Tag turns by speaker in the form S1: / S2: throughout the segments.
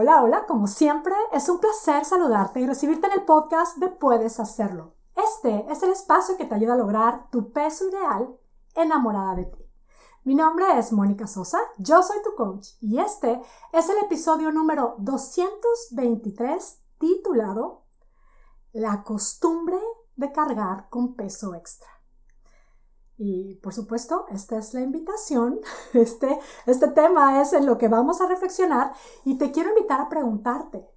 S1: Hola, hola, como siempre, es un placer saludarte y recibirte en el podcast de Puedes Hacerlo. Este es el espacio que te ayuda a lograr tu peso ideal enamorada de ti. Mi nombre es Mónica Sosa, yo soy tu coach y este es el episodio número 223 titulado La costumbre de cargar con peso extra. Y por supuesto, esta es la invitación. Este, este tema es en lo que vamos a reflexionar y te quiero invitar a preguntarte,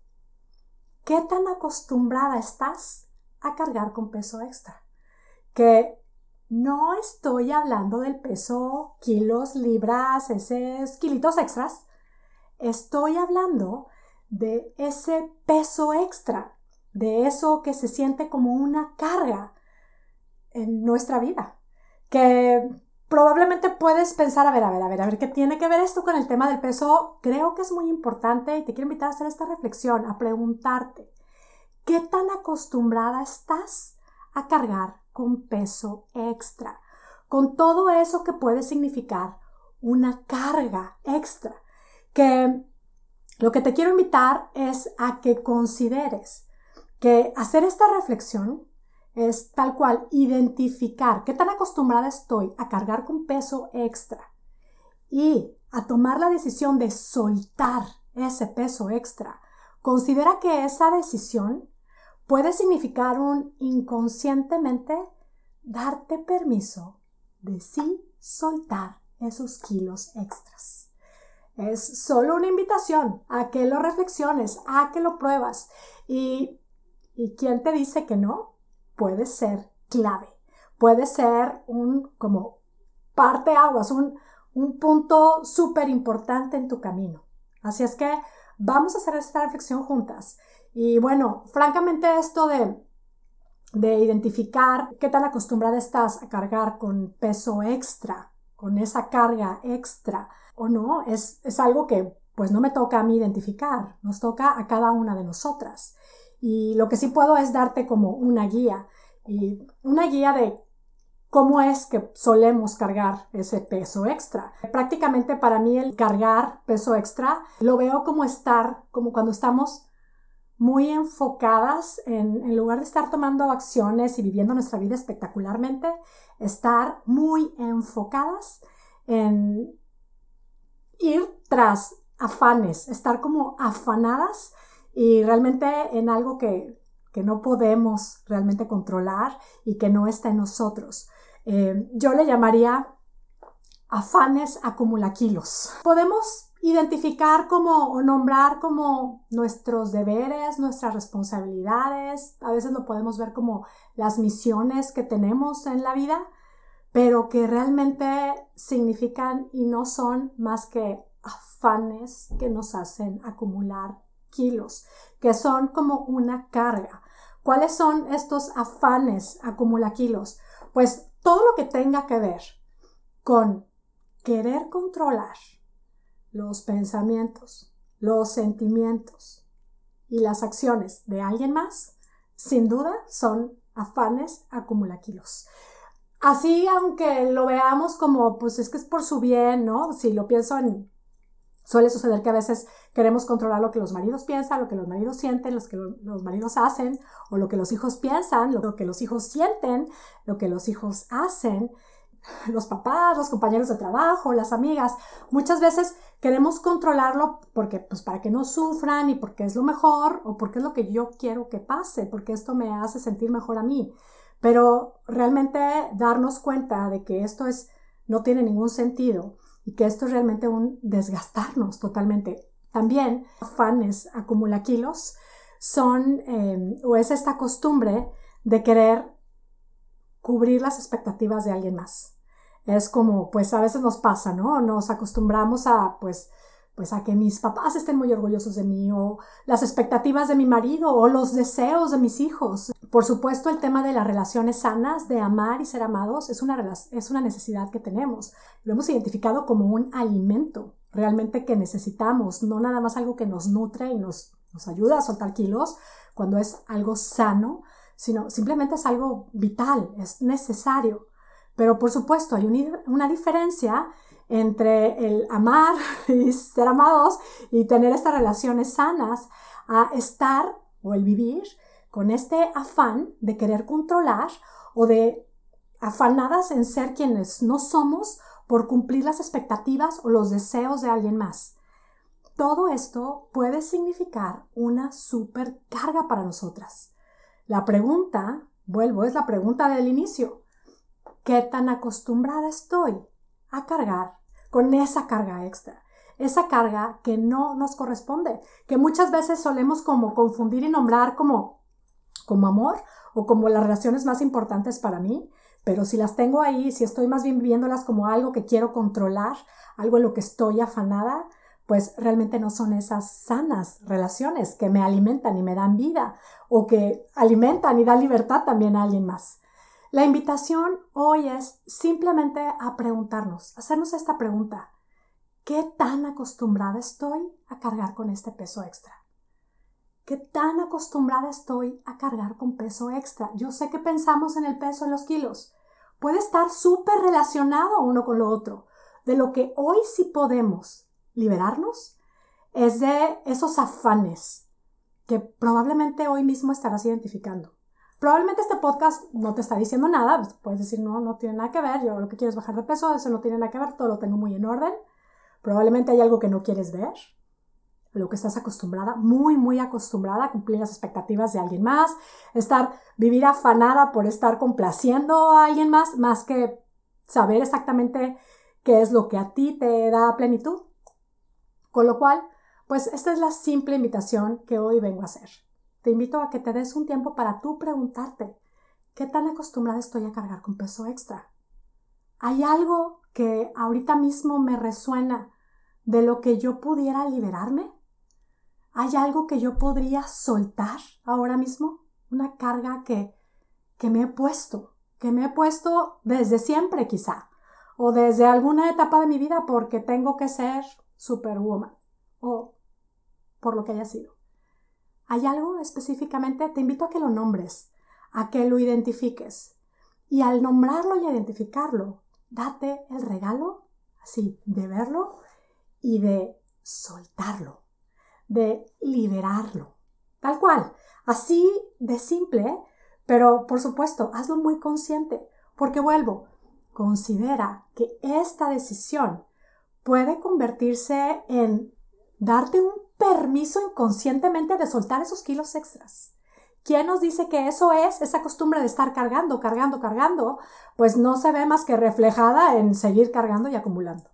S1: ¿qué tan acostumbrada estás a cargar con peso extra? Que no estoy hablando del peso kilos, libras, esos kilitos extras. Estoy hablando de ese peso extra, de eso que se siente como una carga en nuestra vida que probablemente puedes pensar, a ver, a ver, a ver, a ver, ¿qué tiene que ver esto con el tema del peso? Creo que es muy importante y te quiero invitar a hacer esta reflexión, a preguntarte, ¿qué tan acostumbrada estás a cargar con peso extra? Con todo eso que puede significar una carga extra. Que lo que te quiero invitar es a que consideres que hacer esta reflexión es tal cual identificar qué tan acostumbrada estoy a cargar con peso extra y a tomar la decisión de soltar ese peso extra. Considera que esa decisión puede significar un inconscientemente darte permiso de sí soltar esos kilos extras. Es solo una invitación a que lo reflexiones, a que lo pruebas. ¿Y, ¿y quién te dice que no? Puede ser clave, puede ser un como parte aguas, un, un punto súper importante en tu camino. Así es que vamos a hacer esta reflexión juntas. Y bueno, francamente esto de, de identificar qué tan acostumbrada estás a cargar con peso extra, con esa carga extra o no, es, es algo que pues no me toca a mí identificar, nos toca a cada una de nosotras. Y lo que sí puedo es darte como una guía y una guía de cómo es que solemos cargar ese peso extra. Prácticamente para mí el cargar peso extra lo veo como estar, como cuando estamos muy enfocadas en, en lugar de estar tomando acciones y viviendo nuestra vida espectacularmente, estar muy enfocadas en ir tras afanes, estar como afanadas y realmente en algo que, no podemos realmente controlar y que no está en nosotros. Eh, yo le llamaría afanes acumulaquilos. Podemos identificar como o nombrar como nuestros deberes, nuestras responsabilidades, a veces lo podemos ver como las misiones que tenemos en la vida, pero que realmente significan y no son más que afanes que nos hacen acumular kilos, que son como una carga. ¿Cuáles son estos afanes acumula kilos? Pues todo lo que tenga que ver con querer controlar los pensamientos, los sentimientos y las acciones de alguien más, sin duda son afanes acumula kilos. Así, aunque lo veamos como, pues es que es por su bien, ¿no? Si lo pienso en Suele suceder que a veces queremos controlar lo que los maridos piensan, lo que los maridos sienten, lo que los maridos hacen, o lo que los hijos piensan, lo que los hijos sienten, lo que los hijos hacen, los papás, los compañeros de trabajo, las amigas. Muchas veces queremos controlarlo porque, pues, para que no sufran y porque es lo mejor o porque es lo que yo quiero que pase, porque esto me hace sentir mejor a mí. Pero realmente darnos cuenta de que esto es, no tiene ningún sentido y que esto es realmente un desgastarnos totalmente. También afanes acumula kilos son em, o es esta costumbre de querer cubrir las expectativas de alguien más. Es como, pues a veces nos pasa, ¿no? Nos acostumbramos a, pues, pues a que mis papás estén muy orgullosos de mí o las expectativas de mi marido o los deseos de mis hijos. Por supuesto, el tema de las relaciones sanas, de amar y ser amados, es una, es una necesidad que tenemos. Lo hemos identificado como un alimento realmente que necesitamos, no nada más algo que nos nutre y nos, nos ayuda a soltar kilos cuando es algo sano, sino simplemente es algo vital, es necesario. Pero por supuesto, hay una diferencia entre el amar y ser amados y tener estas relaciones sanas a estar o el vivir con este afán de querer controlar o de afanadas en ser quienes no somos por cumplir las expectativas o los deseos de alguien más. Todo esto puede significar una supercarga para nosotras. La pregunta, vuelvo, es la pregunta del inicio. ¿Qué tan acostumbrada estoy a cargar con esa carga extra? Esa carga que no nos corresponde, que muchas veces solemos como confundir y nombrar como, como amor o como las relaciones más importantes para mí, pero si las tengo ahí, si estoy más bien viviéndolas como algo que quiero controlar, algo en lo que estoy afanada, pues realmente no son esas sanas relaciones que me alimentan y me dan vida o que alimentan y dan libertad también a alguien más. La invitación hoy es simplemente a preguntarnos, hacernos esta pregunta. ¿Qué tan acostumbrada estoy a cargar con este peso extra? ¿Qué tan acostumbrada estoy a cargar con peso extra? Yo sé que pensamos en el peso en los kilos. Puede estar súper relacionado uno con lo otro. De lo que hoy sí podemos liberarnos es de esos afanes que probablemente hoy mismo estarás identificando. Probablemente este podcast no te está diciendo nada, puedes decir, no, no tiene nada que ver, yo lo que quiero es bajar de peso, eso no tiene nada que ver, todo lo tengo muy en orden. Probablemente hay algo que no quieres ver, lo que estás acostumbrada, muy, muy acostumbrada a cumplir las expectativas de alguien más, estar, vivir afanada por estar complaciendo a alguien más, más que saber exactamente qué es lo que a ti te da plenitud. Con lo cual, pues esta es la simple invitación que hoy vengo a hacer. Te invito a que te des un tiempo para tú preguntarte, ¿qué tan acostumbrada estoy a cargar con peso extra? ¿Hay algo que ahorita mismo me resuena de lo que yo pudiera liberarme? ¿Hay algo que yo podría soltar ahora mismo? Una carga que, que me he puesto, que me he puesto desde siempre quizá, o desde alguna etapa de mi vida porque tengo que ser superwoman, o por lo que haya sido. ¿Hay algo específicamente? Te invito a que lo nombres, a que lo identifiques. Y al nombrarlo y identificarlo, date el regalo, así, de verlo y de soltarlo de liberarlo. Tal cual, así de simple, pero por supuesto, hazlo muy consciente, porque vuelvo, considera que esta decisión puede convertirse en darte un permiso inconscientemente de soltar esos kilos extras. ¿Quién nos dice que eso es esa costumbre de estar cargando, cargando, cargando? Pues no se ve más que reflejada en seguir cargando y acumulando.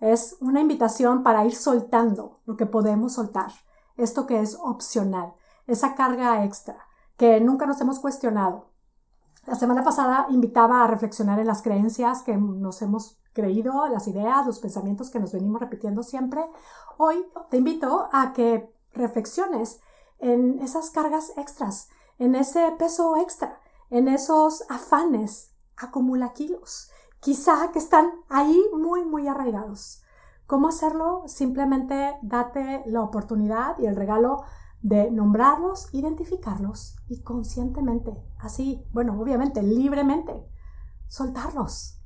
S1: Es una invitación para ir soltando lo que podemos soltar, esto que es opcional, esa carga extra que nunca nos hemos cuestionado. La semana pasada invitaba a reflexionar en las creencias que nos hemos creído, las ideas, los pensamientos que nos venimos repitiendo siempre. Hoy te invito a que reflexiones en esas cargas extras, en ese peso extra, en esos afanes acumula kilos quizá que están ahí muy, muy arraigados. ¿Cómo hacerlo? Simplemente date la oportunidad y el regalo de nombrarlos, identificarlos y conscientemente, así, bueno, obviamente, libremente, soltarlos,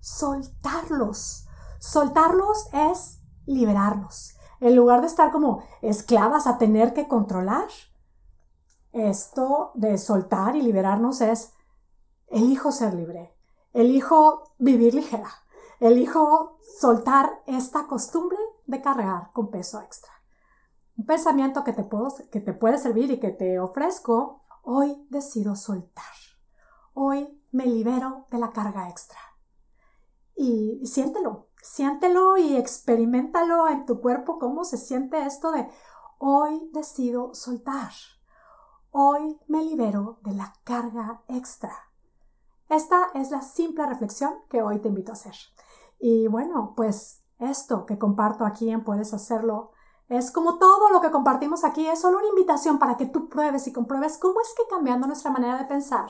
S1: soltarlos. Soltarlos es liberarlos. En lugar de estar como esclavas a tener que controlar, esto de soltar y liberarnos es elijo ser libre, Elijo vivir ligera. Elijo soltar esta costumbre de cargar con peso extra. Un pensamiento que te, puedo, que te puede servir y que te ofrezco, hoy decido soltar. Hoy me libero de la carga extra. Y siéntelo, siéntelo y experimentalo en tu cuerpo cómo se siente esto de hoy decido soltar. Hoy me libero de la carga extra. Esta es la simple reflexión que hoy te invito a hacer. Y bueno, pues esto que comparto aquí en Puedes Hacerlo es como todo lo que compartimos aquí, es solo una invitación para que tú pruebes y compruebes cómo es que cambiando nuestra manera de pensar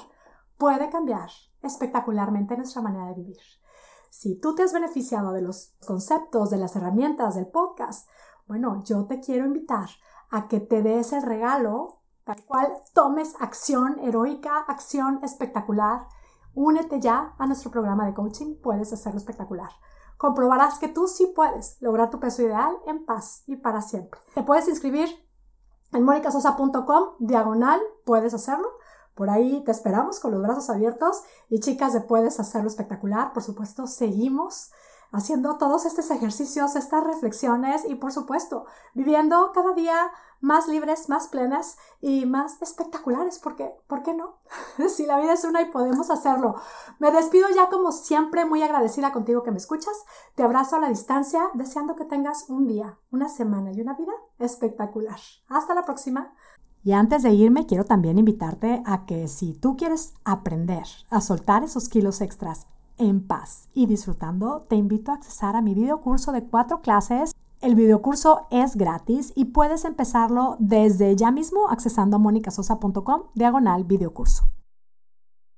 S1: puede cambiar espectacularmente nuestra manera de vivir. Si tú te has beneficiado de los conceptos, de las herramientas del podcast, bueno, yo te quiero invitar a que te des el regalo, tal cual tomes acción heroica, acción espectacular Únete ya a nuestro programa de coaching, puedes hacerlo espectacular. comprobarás que tú sí puedes lograr tu peso ideal en paz y para siempre. Te puedes inscribir en monicasosa.com, diagonal, puedes hacerlo. Por ahí te esperamos con los brazos abiertos y chicas de Puedes Hacerlo Espectacular, por supuesto, seguimos haciendo todos estos ejercicios, estas reflexiones y por supuesto viviendo cada día más libres, más plenas y más espectaculares, porque, ¿por qué no? si la vida es una y podemos hacerlo. Me despido ya como siempre, muy agradecida contigo que me escuchas. Te abrazo a la distancia, deseando que tengas un día, una semana y una vida espectacular. Hasta la próxima. Y antes de irme, quiero también invitarte a que si tú quieres aprender a soltar esos kilos extras en paz y disfrutando, te invito a accesar a mi video curso de cuatro clases. El videocurso es gratis y puedes empezarlo desde ya mismo accesando a monicasosa.com diagonal videocurso.